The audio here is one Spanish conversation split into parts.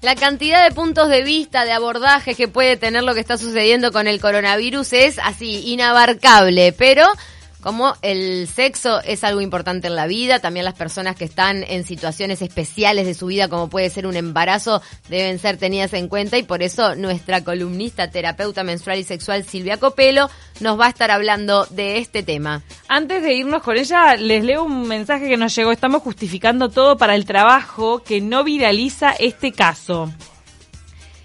La cantidad de puntos de vista, de abordaje que puede tener lo que está sucediendo con el coronavirus es así, inabarcable, pero como el sexo es algo importante en la vida, también las personas que están en situaciones especiales de su vida, como puede ser un embarazo, deben ser tenidas en cuenta y por eso nuestra columnista, terapeuta menstrual y sexual Silvia Copelo nos va a estar hablando de este tema. Antes de irnos con ella, les leo un mensaje que nos llegó. Estamos justificando todo para el trabajo que no viraliza este caso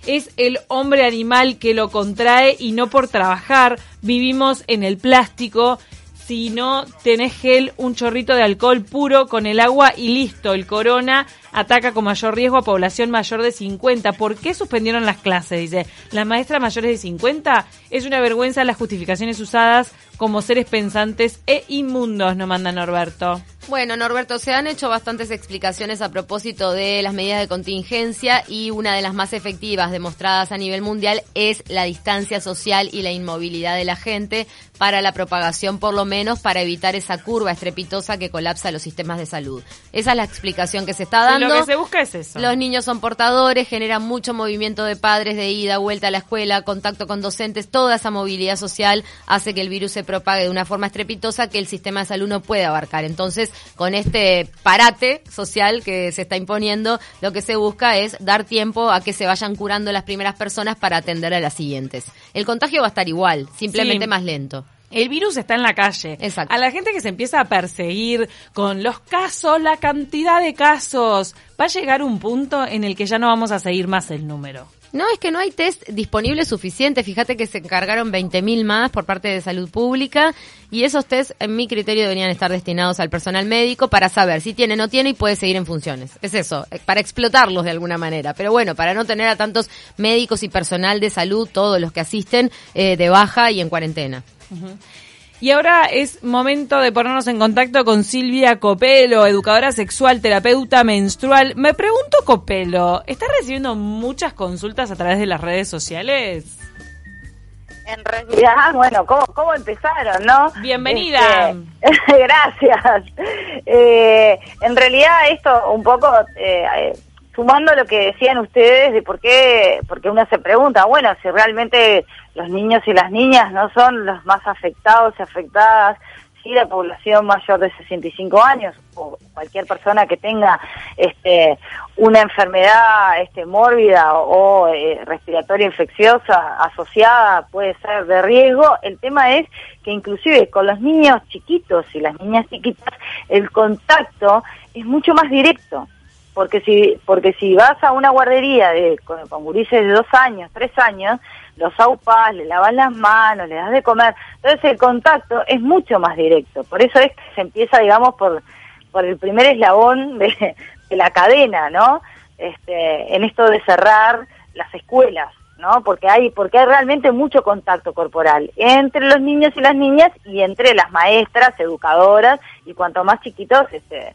es el hombre animal que lo contrae y no por trabajar. Vivimos en el plástico si no tenés gel, un chorrito de alcohol puro con el agua y listo. El corona ataca con mayor riesgo a población mayor de 50. ¿Por qué suspendieron las clases? Dice, las maestras mayores de 50 es una vergüenza las justificaciones usadas como seres pensantes e inmundos, no manda Norberto. Bueno, Norberto, se han hecho bastantes explicaciones a propósito de las medidas de contingencia y una de las más efectivas demostradas a nivel mundial es la distancia social y la inmovilidad de la gente para la propagación, por lo menos para evitar esa curva estrepitosa que colapsa los sistemas de salud. Esa es la explicación que se está dando. lo que se busca es eso. Los niños son portadores, generan mucho movimiento de padres, de ida, vuelta a la escuela, contacto con docentes, toda esa movilidad social hace que el virus se propague de una forma estrepitosa que el sistema de salud no puede abarcar. Entonces, con este parate social que se está imponiendo, lo que se busca es dar tiempo a que se vayan curando las primeras personas para atender a las siguientes. El contagio va a estar igual, simplemente más lento. El virus está en la calle. Exacto. A la gente que se empieza a perseguir con los casos, la cantidad de casos, va a llegar un punto en el que ya no vamos a seguir más el número. No, es que no hay test disponibles suficientes. Fíjate que se encargaron 20.000 más por parte de salud pública y esos test, en mi criterio, deberían estar destinados al personal médico para saber si tiene o no tiene y puede seguir en funciones. Es eso, eh, para explotarlos de alguna manera. Pero bueno, para no tener a tantos médicos y personal de salud, todos los que asisten, eh, de baja y en cuarentena. Y ahora es momento de ponernos en contacto con Silvia Copelo, educadora sexual, terapeuta menstrual. Me pregunto, Copelo, ¿estás recibiendo muchas consultas a través de las redes sociales? En realidad, bueno, ¿cómo, cómo empezaron, no? Bienvenida. Este, gracias. Eh, en realidad esto un poco, eh, sumando lo que decían ustedes de por qué, porque uno se pregunta, bueno, si realmente los niños y las niñas no son los más afectados y afectadas, si la población mayor de 65 años o cualquier persona que tenga este, una enfermedad este, mórbida o, eh, respiratoria infecciosa asociada puede ser de riesgo. El tema es que inclusive con los niños chiquitos y las niñas chiquitas el contacto es mucho más directo porque si porque si vas a una guardería de con, con de dos años, tres años, los aupas, le lavas las manos, le das de comer, entonces el contacto es mucho más directo, por eso es que se empieza, digamos, por, por el primer eslabón de, de la cadena, ¿no? Este, en esto de cerrar las escuelas, ¿no? Porque hay, porque hay realmente mucho contacto corporal entre los niños y las niñas y entre las maestras, educadoras, y cuanto más chiquitos, este,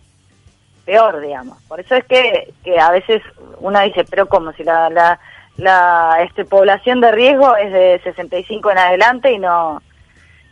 peor, digamos. Por eso es que, que a veces uno dice, pero como si la, la, la este, población de riesgo es de 65 en adelante y no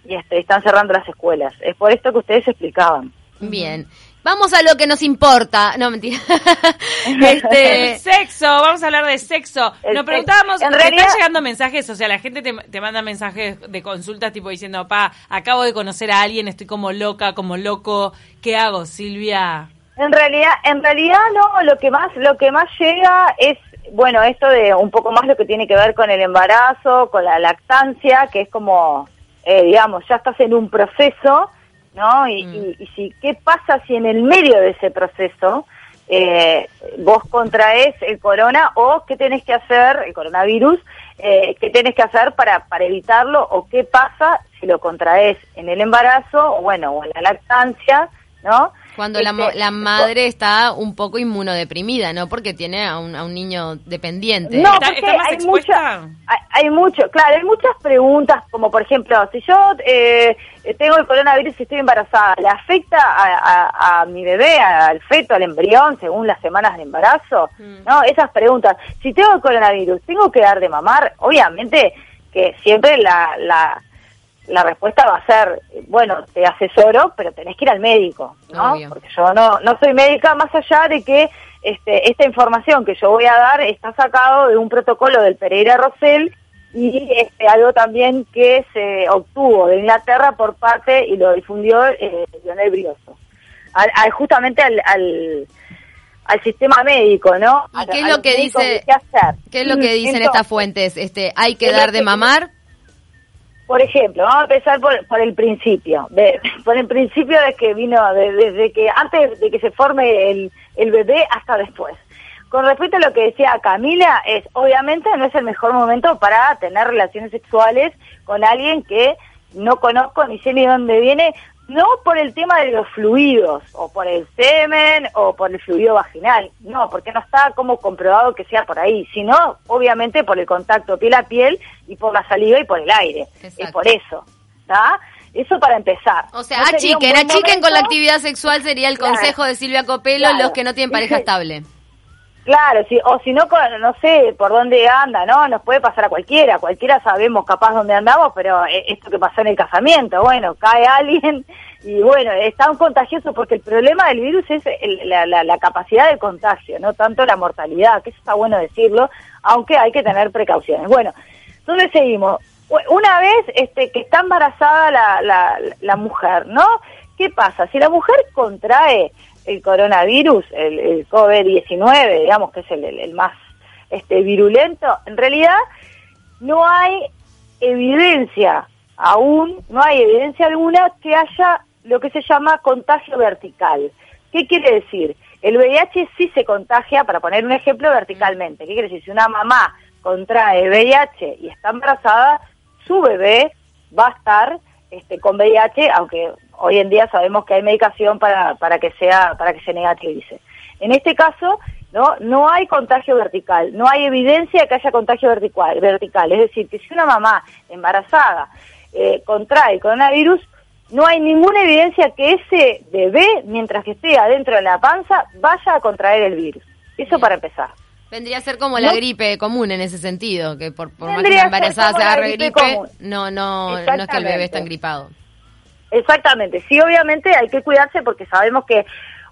y este, están cerrando las escuelas. Es por esto que ustedes explicaban. Bien. Vamos a lo que nos importa. No, mentira. este... sexo, vamos a hablar de sexo. Nos preguntábamos, en realidad... están llegando mensajes? O sea, la gente te, te, manda mensajes de consultas tipo diciendo, pa, acabo de conocer a alguien, estoy como loca, como loco. ¿Qué hago, Silvia? En realidad, en realidad no, lo que más, lo que más llega es, bueno, esto de un poco más lo que tiene que ver con el embarazo, con la lactancia, que es como, eh, digamos, ya estás en un proceso, ¿no? Y, mm. y, y, si, ¿qué pasa si en el medio de ese proceso eh, vos contraes el corona o qué tenés que hacer, el coronavirus, eh, qué tenés que hacer para, para evitarlo o qué pasa si lo contraes en el embarazo, o bueno, o en la lactancia, ¿no? Cuando la, Este, la madre está un poco inmunodeprimida, ¿no? Porque tiene a un, a un niño dependiente. No, ¿Está, porque está más hay expuesta? mucha, hay, hay mucho, claro, hay muchas preguntas, como por ejemplo, si yo eh, tengo el coronavirus y estoy embarazada, ¿le afecta a, a, a mi bebé, al feto, al embrión, según las semanas de embarazo? Mm. ¿No? Esas preguntas. Si tengo el coronavirus, ¿tengo que dar de mamar? Obviamente que siempre la, la, la respuesta va a ser, bueno, te asesoro, pero tenés que ir al médico, ¿no? Obvio. Porque yo no, no soy médica, más allá de que este, esta información que yo voy a dar está sacado de un protocolo del Pereira Rosell y este, algo también que se obtuvo de Inglaterra por parte y lo difundió eh, Lionel Brioso, al, justamente al, al, sistema médico, ¿no? ¿Y qué es lo que dice? Qué, es lo que dicen estas fuentes? Este, hay que dar de mamar. Por ejemplo, vamos a empezar por, por el principio, de, por el principio de que vino, desde que antes de que se forme el, el bebé hasta después. Con respecto a lo que decía Camila, es obviamente no es el mejor momento para tener relaciones sexuales con alguien que no conozco ni sé ni dónde viene, no por el tema de los fluidos, o por el semen, o por el fluido vaginal, no, porque no está como comprobado que sea por ahí, sino obviamente por el contacto piel a piel y por la saliva y por el aire. Es por eso, ¿está? Eso para empezar. O sea, achiquen, achiquen con la actividad sexual sería el consejo de Silvia Copelo, los que no tienen pareja estable. Claro, sí, o si no, no sé por dónde anda, ¿no? Nos puede pasar a cualquiera, cualquiera sabemos capaz dónde andamos, pero eh, esto que pasó en el casamiento, bueno, cae alguien y bueno, es tan contagioso porque el problema del virus es la, la, capacidad de contagio, no tanto la mortalidad, que eso está bueno decirlo, aunque hay que tener precauciones. Bueno, entonces seguimos. Una vez este, que está embarazada la, la, la mujer, ¿no? ¿Qué pasa? Si la mujer contrae el coronavirus, el, COVID-19, digamos que es el, más este, virulento, en realidad no hay evidencia aún, no hay evidencia alguna que haya lo que se llama contagio vertical. ¿Qué quiere decir? El VIH sí se contagia, para poner un ejemplo, verticalmente. ¿Qué quiere decir? Si una mamá contrae VIH y está embarazada, su bebé va a estar este, con VIH, aunque hoy en día sabemos que hay medicación para, para que sea para que se negativice. En este caso, no no hay contagio vertical, no hay evidencia de que haya contagio vertical, vertical. Es decir, que si una mamá embarazada eh, contrae coronavirus, no hay ninguna evidencia que ese bebé, mientras que esté adentro de la panza, vaya a contraer el virus. Eso para empezar. Vendría a ser como la gripe común en ese sentido, que por, más que embarazada se agarre gripe, no, no, no es que el bebé está gripado. Exactamente, sí, obviamente hay que cuidarse porque sabemos que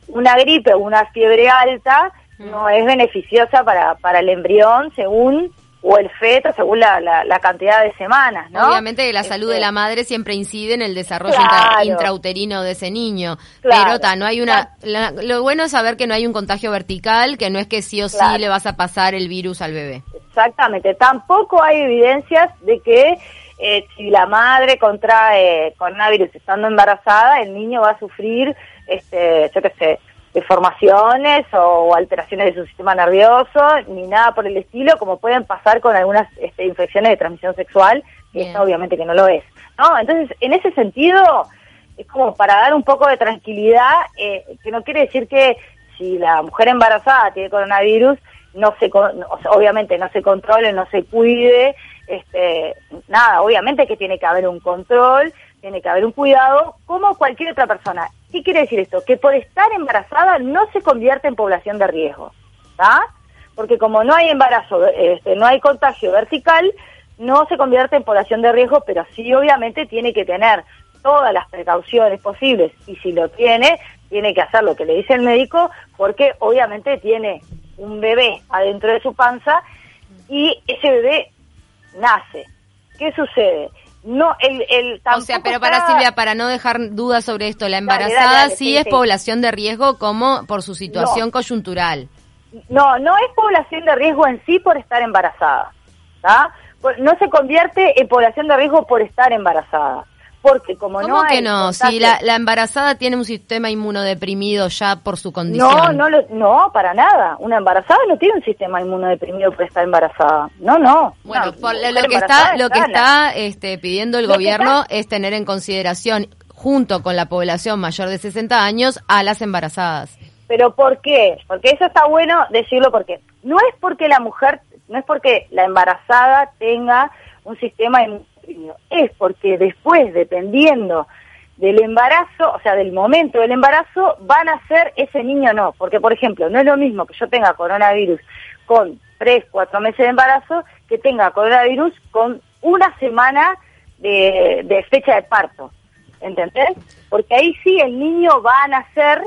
una gripe o una fiebre alta mm. no es beneficiosa para, para el embrión según o el feto según la, la, cantidad de semanas, ¿no? Obviamente la salud de la este, madre siempre incide en el desarrollo intrauterino de ese niño, pero ta, no hay una... lo bueno es saber que no hay un contagio vertical, que no es que sí o sí le vas a pasar el virus al bebé. Exactamente, tampoco hay evidencias de que eh, si la madre contrae coronavirus estando embarazada, el niño va a sufrir, este, yo qué sé, deformaciones o alteraciones de su sistema nervioso, ni nada por el estilo, como pueden pasar con algunas este, infecciones de transmisión sexual, que obviamente que no lo es. ¿no? Entonces, en ese sentido, es como para dar un poco de tranquilidad, eh, que no quiere decir que si la mujer embarazada tiene coronavirus, no se, obviamente no se controle, no se cuide, este, nada, obviamente que tiene que haber un control, tiene que haber un cuidado, como cualquier otra persona. ¿Qué quiere decir esto? Que por estar embarazada no se convierte en población de riesgo, ¿está? Porque como no hay embarazo, este, no hay contagio vertical, no se convierte en población de riesgo, pero sí obviamente tiene que tener todas las precauciones posibles y si lo tiene, tiene que hacer lo que le dice el médico porque obviamente tiene un bebé adentro de su panza y ese bebé nace. ¿Qué sucede? No, el, el O sea, pero para Silvia, para no dejar dudas sobre esto, la embarazada sí, es población de riesgo como por su situación coyuntural. No, no es población de riesgo en sí por estar embarazada. No se convierte en población de riesgo por estar embarazada porque como ¿Cómo no que no? Si la, embarazada tiene un sistema inmunodeprimido ya por su condición. No, no, no, para nada. Una embarazada no tiene un sistema inmunodeprimido por estar embarazada. No, no. Bueno, lo que está, lo que está este, pidiendo el gobierno es tener en consideración, junto con la población mayor de 60 años, a las embarazadas. ¿Pero por qué? Porque eso está bueno decirlo porque no es porque la mujer, no es porque la embarazada tenga un sistema inmunodeprimido es porque después, dependiendo del embarazo, o sea, del momento del embarazo, van a ser ese niño no. Porque, por ejemplo, no es lo mismo que yo tenga coronavirus con tres, cuatro meses de embarazo, que tenga coronavirus con una semana de, fecha de parto. ¿Entendés? Porque ahí sí el niño va a nacer.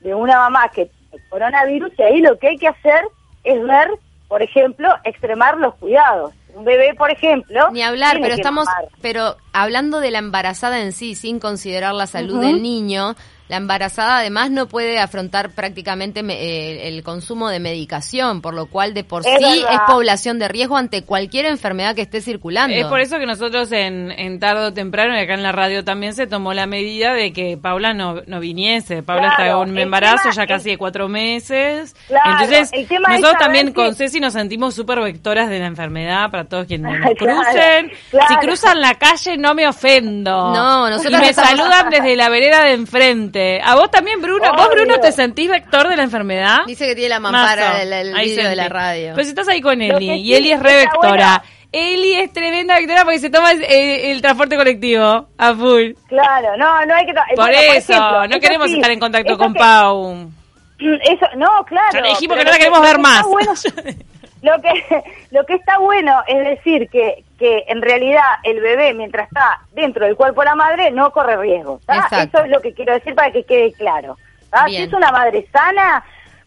De una mamá que el coronavirus y ahí lo que hay que hacer es ver, por ejemplo, extremar los cuidados. Un bebé, por ejemplo, ni hablar, pero estamos, pero hablando de la embarazada en sí, sin considerar la salud del niño, la embarazada además no puede afrontar prácticamente me- eh, el consumo de medicación, por lo cual de por Es sí verdad. es población de riesgo ante cualquier enfermedad que esté circulando. Es por eso que nosotros en, en tarde o temprano, y acá en la radio también se tomó la medida de que Paula no, no viniese. Paula Claro, está con un embarazo tema ya casi de cuatro meses. Claro, Entonces, el tema es nosotros también que- con Ceci nos sentimos súper vectoras de la enfermedad para todos quienes nos Claro, crucen. claro. Si cruzan la calle, no me ofendo. No, Y nosotros me estamos- saludan desde la vereda de enfrente. ¿A vos también, Bruno? ¿Vos. Bruno, te sentís vector de la enfermedad? Dice que tiene la mampara el, el Ahí vídeo de la radio. Pero si estás ahí con Eli, y Eli es re vectora. Eli es tremenda vectora porque se toma el transporte colectivo a full. Claro, no, no hay que... Por bueno, eso, ejemplo, no eso queremos sí, estar en contacto eso con que- Pau. Eso, no, claro. Ya le dijimos que no la queremos ver que más. bueno- lo que lo que está bueno es decir que, que en realidad el bebé mientras está dentro del cuerpo de la madre no corre riesgo. Eso es lo que quiero decir para que quede claro. Si es una madre sana,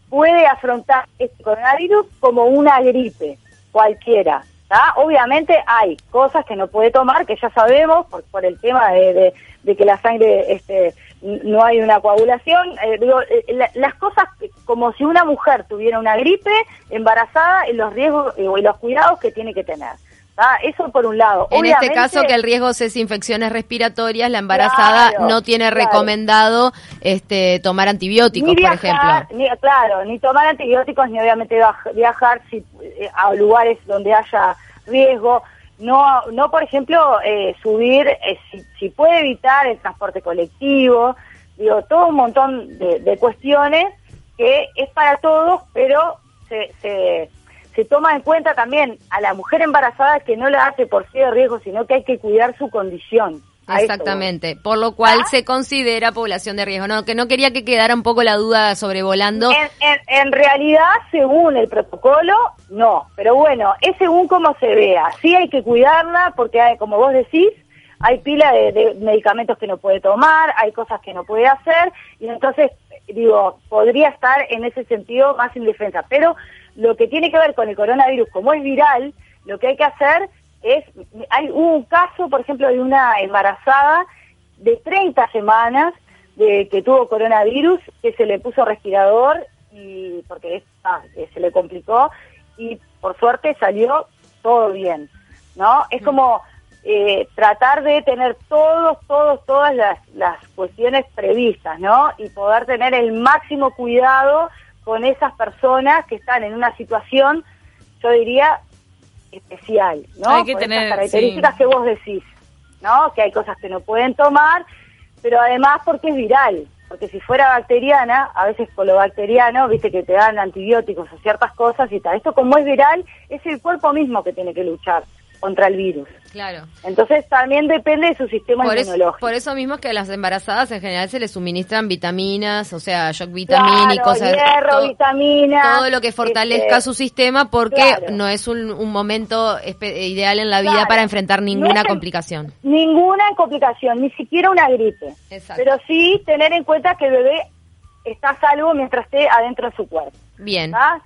puede afrontar este coronavirus como una gripe, cualquiera. ¿tá? Obviamente hay cosas que no puede tomar, que ya sabemos, por, por el tema de, de- de que la sangre este, no hay una coagulación. eh, digo, eh, la- las cosas como si una mujer tuviera una gripe embarazada y los riesgos y los cuidados que tiene que tener. ¿Tá? Eso por un lado. En este caso, que el riesgo es infecciones respiratorias, la embarazada Claro, no tiene claro. recomendado este tomar antibióticos, ni por ejemplo. ni, claro, ni tomar antibióticos, ni obviamente viaj- viajar si, eh, a lugares donde haya riesgo. No, no por ejemplo, eh, subir, eh, si, si puede evitar el transporte colectivo, digo, todo un montón de, de cuestiones que es para todos, pero se, se, se toma en cuenta también a la mujer embarazada que no la hace por sí de riesgo, sino que hay que cuidar su condición. Exactamente, por lo cual ¿Ah? se considera población de riesgo. No, que no quería que quedara un poco la duda sobrevolando. En, en, en realidad, según el protocolo, no. Pero bueno, es según cómo se vea. Sí hay que cuidarla porque, hay, como vos decís, hay pila de, de medicamentos que no puede tomar, hay cosas que no puede hacer, y entonces, digo, podría estar en ese sentido más indefensa. Pero lo que tiene que ver con el coronavirus, como es viral, lo que hay que hacer es, hay un caso, por ejemplo, de una embarazada de 30 semanas de que tuvo coronavirus, que se le puso respirador y porque ah, se le complicó y por suerte salió todo bien, ¿no? Es como eh, tratar de tener todos, todos, todas las, las cuestiones previstas, ¿no? Y poder tener el máximo cuidado con esas personas que están en una situación, yo diría, especial, ¿no? Hay que Por tener, características sí. que vos decís, ¿no? Que hay cosas que no pueden tomar, pero además porque es viral. Porque si fuera bacteriana, a veces con lo bacteriano, viste que te dan antibióticos o ciertas cosas y tal. Esto como es viral, es el cuerpo mismo que tiene que luchar contra el virus. Claro. Entonces también depende de su sistema Por inmunológico. por eso mismo es que a las embarazadas en general se les suministran vitaminas, o sea, shock vitamínicos, Claro, hierro, todo, vitamina, todo lo que fortalezca este, su sistema porque claro. no es un, un momento ideal en la vida Claro. para enfrentar No ninguna es complicación. Ninguna complicación, ni siquiera una gripe. Exacto. Pero sí tener en cuenta que el bebé está a salvo mientras esté adentro de su cuerpo. Bien. ¿Ah?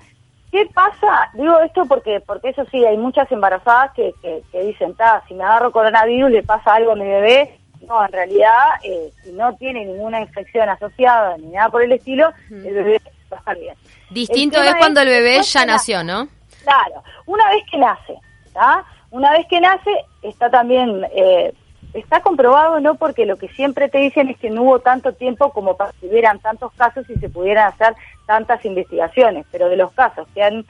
¿Qué pasa? Digo esto porque porque eso sí, hay muchas embarazadas que, que, que dicen, "Ta, si me agarro coronavirus le pasa algo a mi bebé. No, en realidad, eh, si no tiene ninguna infección asociada ni nada por el estilo, el bebé va a estar bien. Distinto es cuando el bebé ya nació, ¿no? Claro, una vez que nace, ¿tá? Una vez que nace, está también, eh, está comprobado, ¿no? Porque lo que siempre te dicen es que no hubo tanto tiempo como para que hubieran tantos casos y se pudieran hacer tantas investigaciones, pero de los casos que han,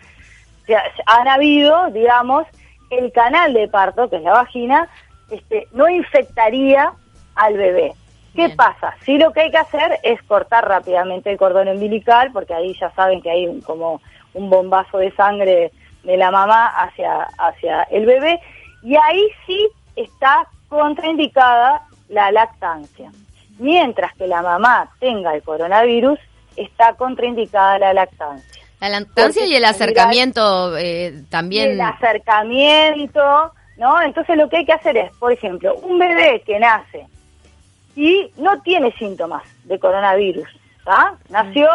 habido, digamos, el canal de parto, que es la vagina, este, no infectaría al bebé. ¿Qué Bien. pasa? Sí lo que hay que hacer es cortar rápidamente el cordón umbilical, porque ahí ya saben que hay como un bombazo de sangre de la mamá hacia, hacia el bebé, y ahí sí está contraindicada la lactancia. Mientras que la mamá tenga el coronavirus, está contraindicada la lactancia. La lactancia Porque y el en acercamiento eh, también. el acercamiento, ¿no? Entonces lo que hay que hacer es, por ejemplo, un bebé que nace y no tiene síntomas de coronavirus, ¿está? Nació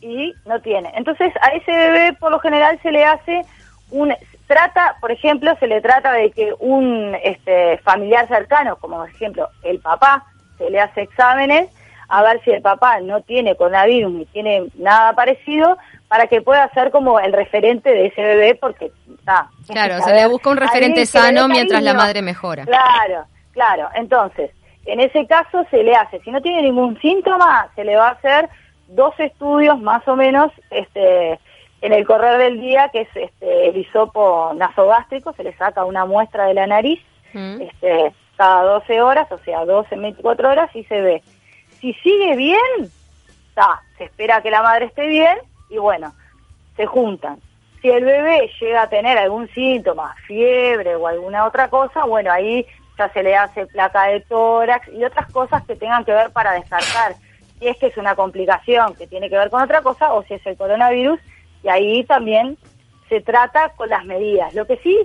y no tiene. Entonces a ese bebé por lo general se le hace un trata, por ejemplo, se le trata de que un este, familiar cercano, como por ejemplo el papá, se le hace exámenes a ver si el papá no tiene coronavirus ni tiene nada parecido para que pueda ser como el referente de ese bebé porque está. Claro, se le busca un referente sano mientras la madre mejora. Claro, claro. Entonces, en ese caso se le hace, si no tiene ningún síntoma, se le va a hacer dos estudios más o menos este en el correr del día, que es este, el hisopo nasogástrico, se le saca una muestra de la nariz mm. este, cada 12 horas, o sea, 12 en 24 horas, y se ve. Si sigue bien, está, se espera que la madre esté bien, y bueno, se juntan. Si el bebé llega a tener algún síntoma, fiebre o alguna otra cosa, bueno, ahí ya se le hace placa de tórax y otras cosas que tengan que ver para descartar si es que es una complicación que tiene que ver con otra cosa o si es el coronavirus y ahí también se trata con las medidas. Lo que sí,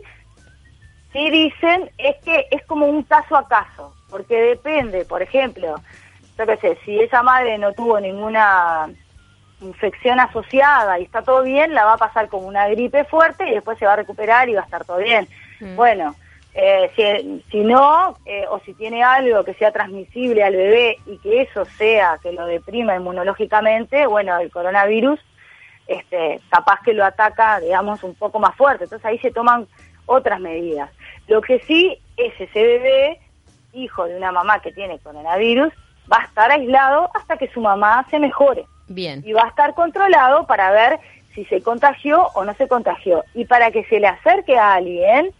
sí dicen es que es como un caso a caso, porque depende, por ejemplo, yo qué sé, si esa madre no tuvo ninguna infección asociada y está todo bien, la va a pasar como una gripe fuerte y después se va a recuperar y va a estar todo bien. Mm. Bueno, eh, si, si, no, eh, o si tiene algo que sea transmisible al bebé y que eso sea que lo deprima inmunológicamente, bueno, el coronavirus este, capaz que lo ataca, digamos, un poco más fuerte. Entonces ahí se toman otras medidas. Lo que sí es ese bebé, hijo de una mamá que tiene coronavirus, va a estar aislado hasta que su mamá se mejore. Bien. Y va a estar controlado para ver si se contagió o no se contagió. Y para que se le acerque a alguien,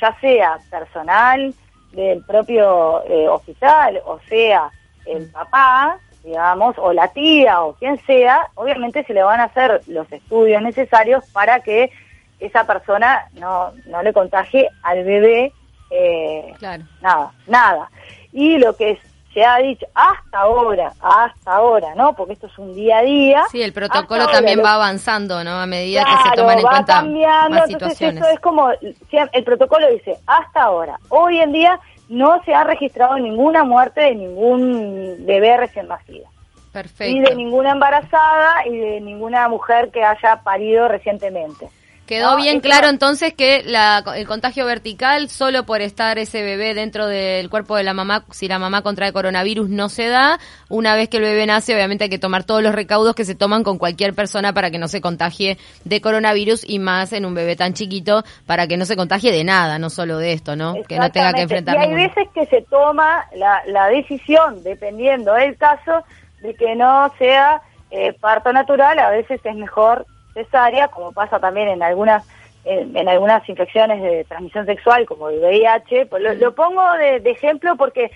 ya sea personal del propio eh, hospital o sea el papá, digamos, o la tía o quien sea, obviamente se le van a hacer los estudios necesarios para que esa persona no, no le contagie al bebé eh, nada, nada. Y lo que se ha dicho hasta ahora, hasta ahora, ¿no? Porque esto es un día a día. Sí, el protocolo también va avanzando, ¿no? A medida que se toman en cuenta cambiando, más situaciones. Entonces eso es como, el protocolo dice, hasta ahora. Hoy en día no se ha registrado ninguna muerte de ningún bebé recién nacido. Perfecto. Y de ninguna embarazada y de ninguna mujer que haya parido recientemente. Quedó bien claro entonces que la, el contagio vertical, solo por estar ese bebé dentro del cuerpo de la mamá, si la mamá contrae coronavirus, no se da. Una vez que el bebé nace, obviamente hay que tomar todos los recaudos que se toman con cualquier persona para que no se contagie de coronavirus y más en un bebé tan chiquito para que no se contagie de nada, no solo de esto, ¿no? Que no tenga que enfrentar. Y hay veces que se toma la, la decisión, dependiendo del caso, de que no sea eh, parto natural, a veces es mejor cesárea, como pasa también en algunas en, algunas infecciones de transmisión sexual, como el VIH. Pues lo, pongo de, ejemplo porque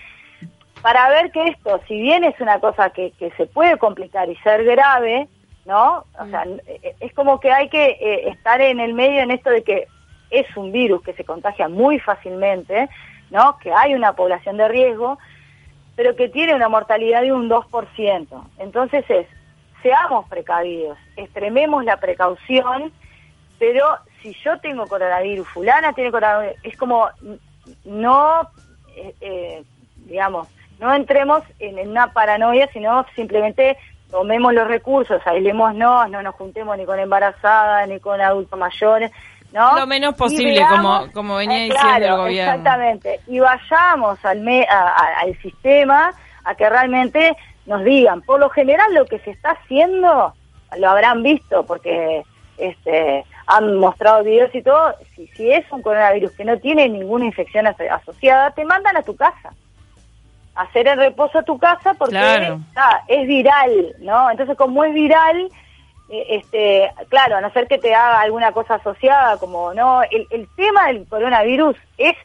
para ver que esto, si bien es una cosa que, que se puede complicar y ser grave, ¿no? O sea, mm. eh, es como que hay que eh, estar en el medio en esto de que es un virus que se contagia muy fácilmente, ¿no? Que hay una población de riesgo, pero que tiene una mortalidad de un 2%. Entonces es, seamos precavidos, extrememos la precaución, pero si yo tengo coronavirus, fulana tiene coronavirus, es como no, eh, eh, digamos, no entremos en, una paranoia, sino simplemente tomemos los recursos, aislémonos, no nos juntemos ni con embarazadas, ni con adultos mayores, ¿no? Lo menos posible, como, como venía eh, diciendo el gobierno. Exactamente, y vayamos al, al sistema a que realmente nos digan. Por lo general lo que se está haciendo, lo habrán visto porque este, han mostrado videos y todo, si, si es un coronavirus que no tiene ninguna infección asociada, te mandan a tu casa. Hacer el reposo a tu casa porque es viral, ¿no? Entonces como es viral, eh, este, claro, a no ser que te haga alguna cosa asociada, como no, el, tema del coronavirus es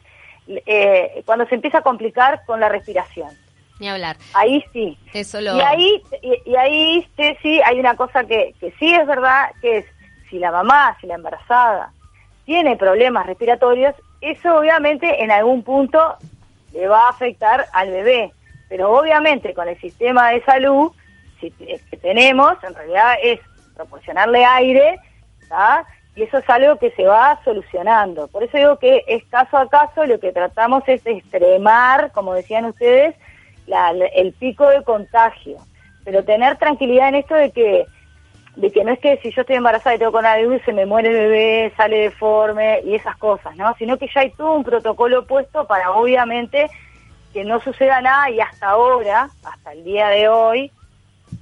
eh, cuando se empieza a complicar con la respiración. Ni hablar. Ahí sí. Eso lo... Y ahí, y, ahí sí hay una cosa que, que sí es verdad, que es si la mamá, si la embarazada tiene problemas respiratorios, eso obviamente en algún punto le va a afectar al bebé. Pero obviamente con el sistema de salud que tenemos, en realidad es proporcionarle aire, y eso es algo que se va solucionando. Por eso digo que es caso a caso, lo que tratamos es extremar, como decían ustedes, el pico de contagio. Pero tener tranquilidad en esto de que de que no es que si yo estoy embarazada y tengo coronavirus se me muere el bebé, sale deforme y esas cosas, ¿no? Sino que ya hay todo un protocolo puesto para obviamente que no suceda nada y hasta ahora, hasta el día de hoy,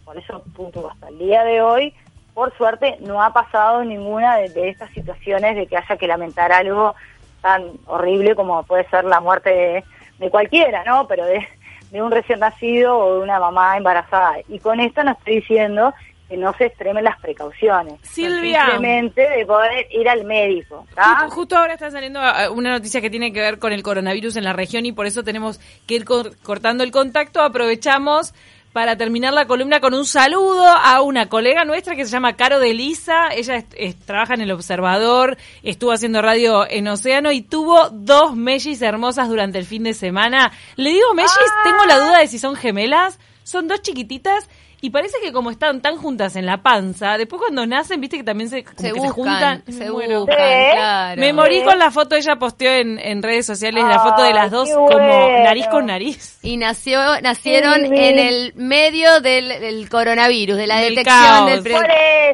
por eso punto hasta el día de hoy, por suerte no ha pasado ninguna de, estas situaciones de que haya que lamentar algo tan horrible como puede ser la muerte de, de cualquiera, ¿no? Pero de, de un recién nacido o de una mamá embarazada. Y con esto no estoy diciendo que no se extremen las precauciones. Silvia. Simplemente de poder ir al médico. Justo, ahora está saliendo eh, una noticia que tiene que ver con el coronavirus en la región y por eso tenemos que ir cortando el contacto. Aprovechamos para terminar la columna con un saludo a una colega nuestra que se llama Caro de Lisa. Ella trabaja en El Observador, estuvo haciendo radio en Océano y tuvo dos mellis hermosas durante el fin de semana. Le digo mellis, tengo la duda de si son gemelas. Son dos chiquititas y parece que como están tan juntas en la panza, después cuando nacen, viste que también se, se, juntan. Se buscan, claro. Me morí con la foto, ella posteó en, en redes sociales la foto de las dos como nariz con nariz. Y nació, nacieron en el medio del, coronavirus, de la detección del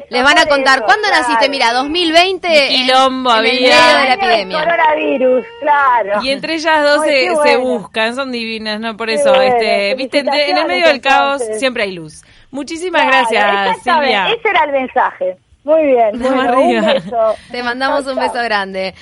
Les van a contar, ¿cuándo naciste? Mira, 2020. quilombo había. En el medio de la epidemia. Coronavirus, claro. Y entre ellas dos se, buscan, son divinas, ¿no? Por eso, este, viste, en el medio del caos siempre hay luz. Muchísimas gracias, Silvia. Ese era el mensaje. Muy bien. un beso. Te mandamos un beso grande.